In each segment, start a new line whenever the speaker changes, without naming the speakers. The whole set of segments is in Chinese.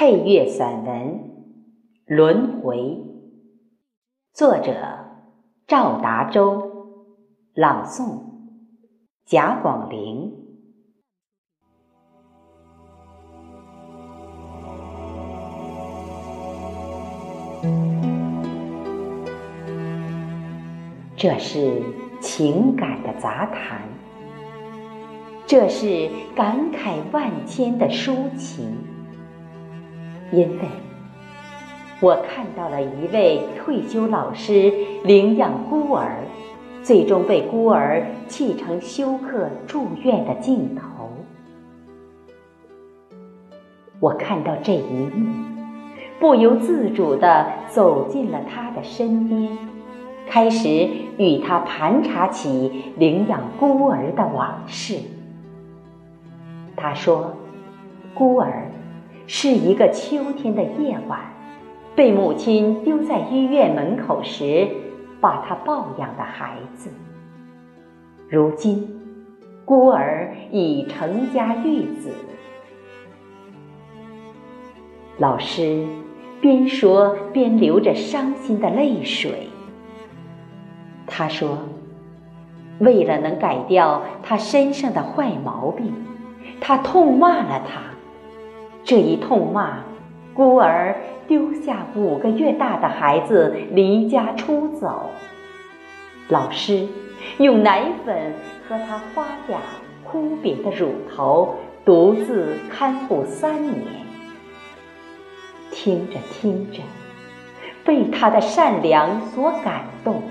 配乐散文《轮回》，作者赵达洲，朗诵贾广陵。这是情感的杂谈，这是感慨万千的抒情。因为我看到了一位退休老师领养孤儿，最终被孤儿弃成休克住院的镜头。我看到这一幕，不由自主地走进了他的身边，开始与他盘查起领养孤儿的往事。他说：“孤儿。”是一个秋天的夜晚，被母亲丢在医院门口时，把他抱养的孩子。如今，孤儿已成家育子。老师边说边流着伤心的泪水。他说：“为了能改掉他身上的坏毛病，他痛骂了他。”这一痛骂，孤儿丢下五个月大的孩子离家出走。老师用奶粉和他花甲枯瘪的乳头，独自看护三年。听着听着，被他的善良所感动，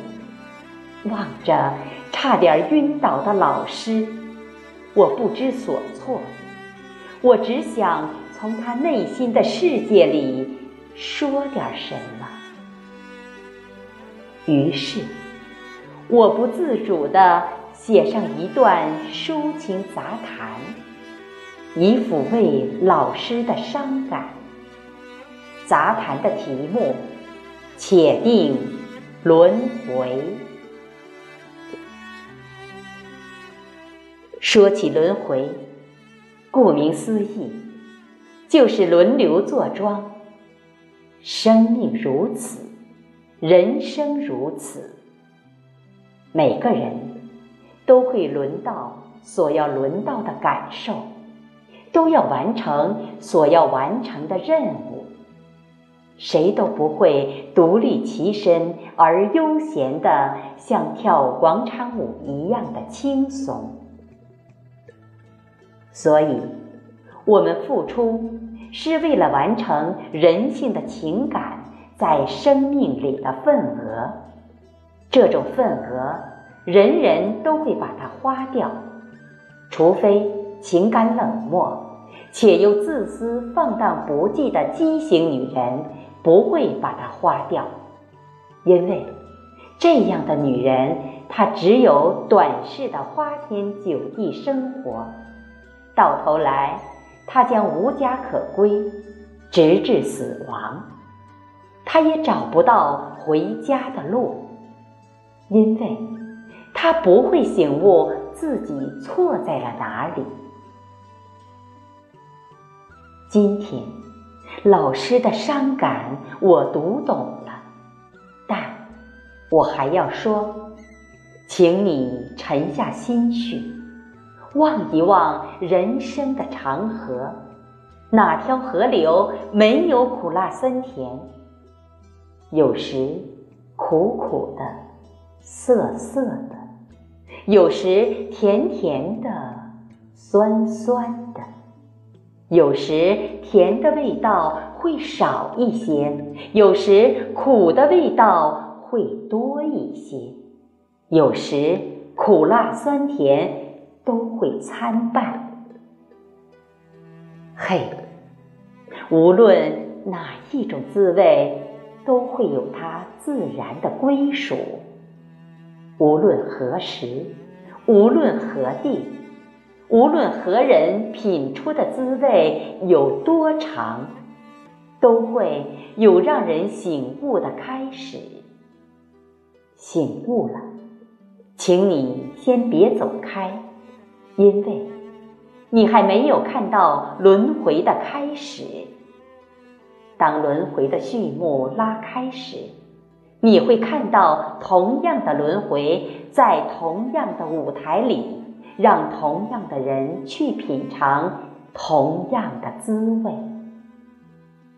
望着差点晕倒的老师，我不知所措。我只想。从他内心的世界里说点什么，于是我不自主地写上一段抒情杂谈，以抚慰老师的伤感。杂谈的题目：且定轮回。说起轮回，顾名思义。就是轮流坐庄，生命如此，人生如此，每个人都会轮到所要轮到的感受，都要完成所要完成的任务，谁都不会独立其身而悠闲的像跳广场舞一样的轻松，所以。我们付出是为了完成人性的情感在生命里的份额，这种份额人人都会把它花掉，除非情感冷漠且又自私放荡不羁的畸形女人不会把它花掉，因为这样的女人她只有短视的花天酒地生活，到头来。他将无家可归，直至死亡，他也找不到回家的路，因为他不会醒悟自己错在了哪里。今天，老师的伤感我读懂了，但我还要说，请你沉下心去。望一望人生的长河，哪条河流没有苦辣酸甜？有时苦苦的、涩涩的；有时甜甜的、酸酸的；有时甜的味道会少一些，有时苦的味道会多一些，有时苦辣酸甜。都会参半。嘿，无论哪一种滋味，都会有它自然的归属。无论何时，无论何地，无论何人品出的滋味有多长，都会有让人醒悟的开始。醒悟了，请你先别走开。因为，你还没有看到轮回的开始，当轮回的序幕拉开时，你会看到同样的轮回在同样的舞台里，让同样的人去品尝同样的滋味，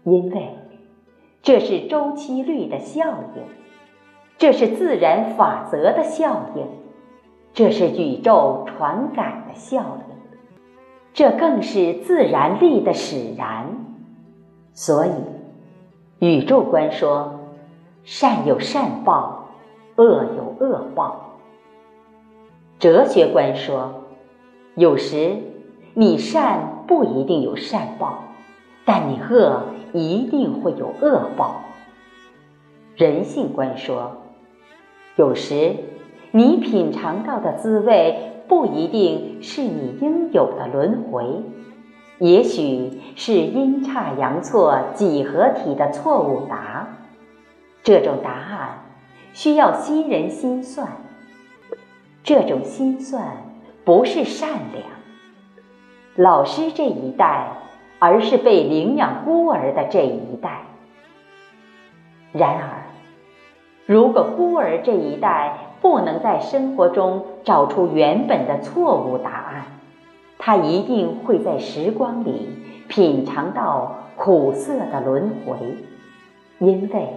因为这是周期律的效应，这是自然法则的效应，这是宇宙传感的效应。这更是自然力的使然，所以宇宙观说：善有善报，恶有恶报。哲学观说：有时你善不一定有善报，但你恶一定会有恶报。人性观说：有时你品尝到的滋味。不一定是你应有的轮回，也许是阴差阳错几何体的错误答。这种答案需要新人心算，这种心算不是善良。老师这一代，而是被领养孤儿的这一代。然而，如果孤儿这一代，不能在生活中找出原本的错误答案，他一定会在时光里品尝到苦涩的轮回，因为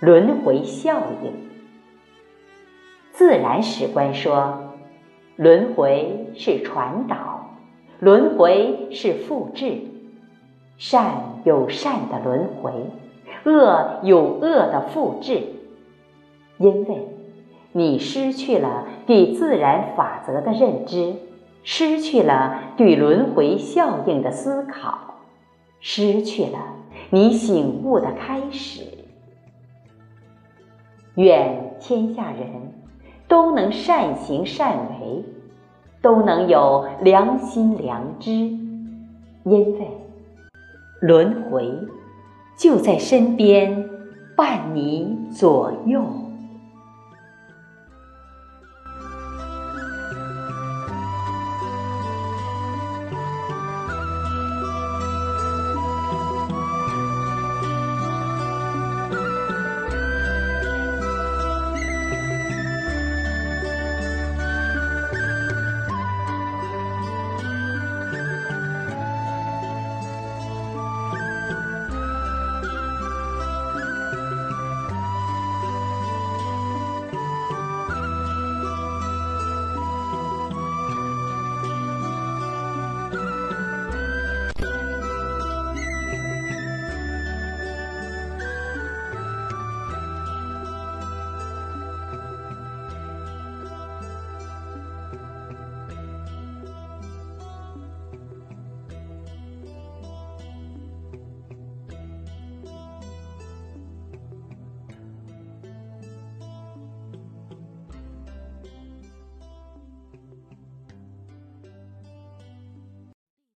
轮回效应。自然史观说，轮回是传导，轮回是复制，善有善的轮回，恶有恶的复制，因为。你失去了对自然法则的认知，失去了对轮回效应的思考，失去了你醒悟的开始。愿天下人都能善行善为，都能有良心良知，因为轮回就在身边，伴你左右。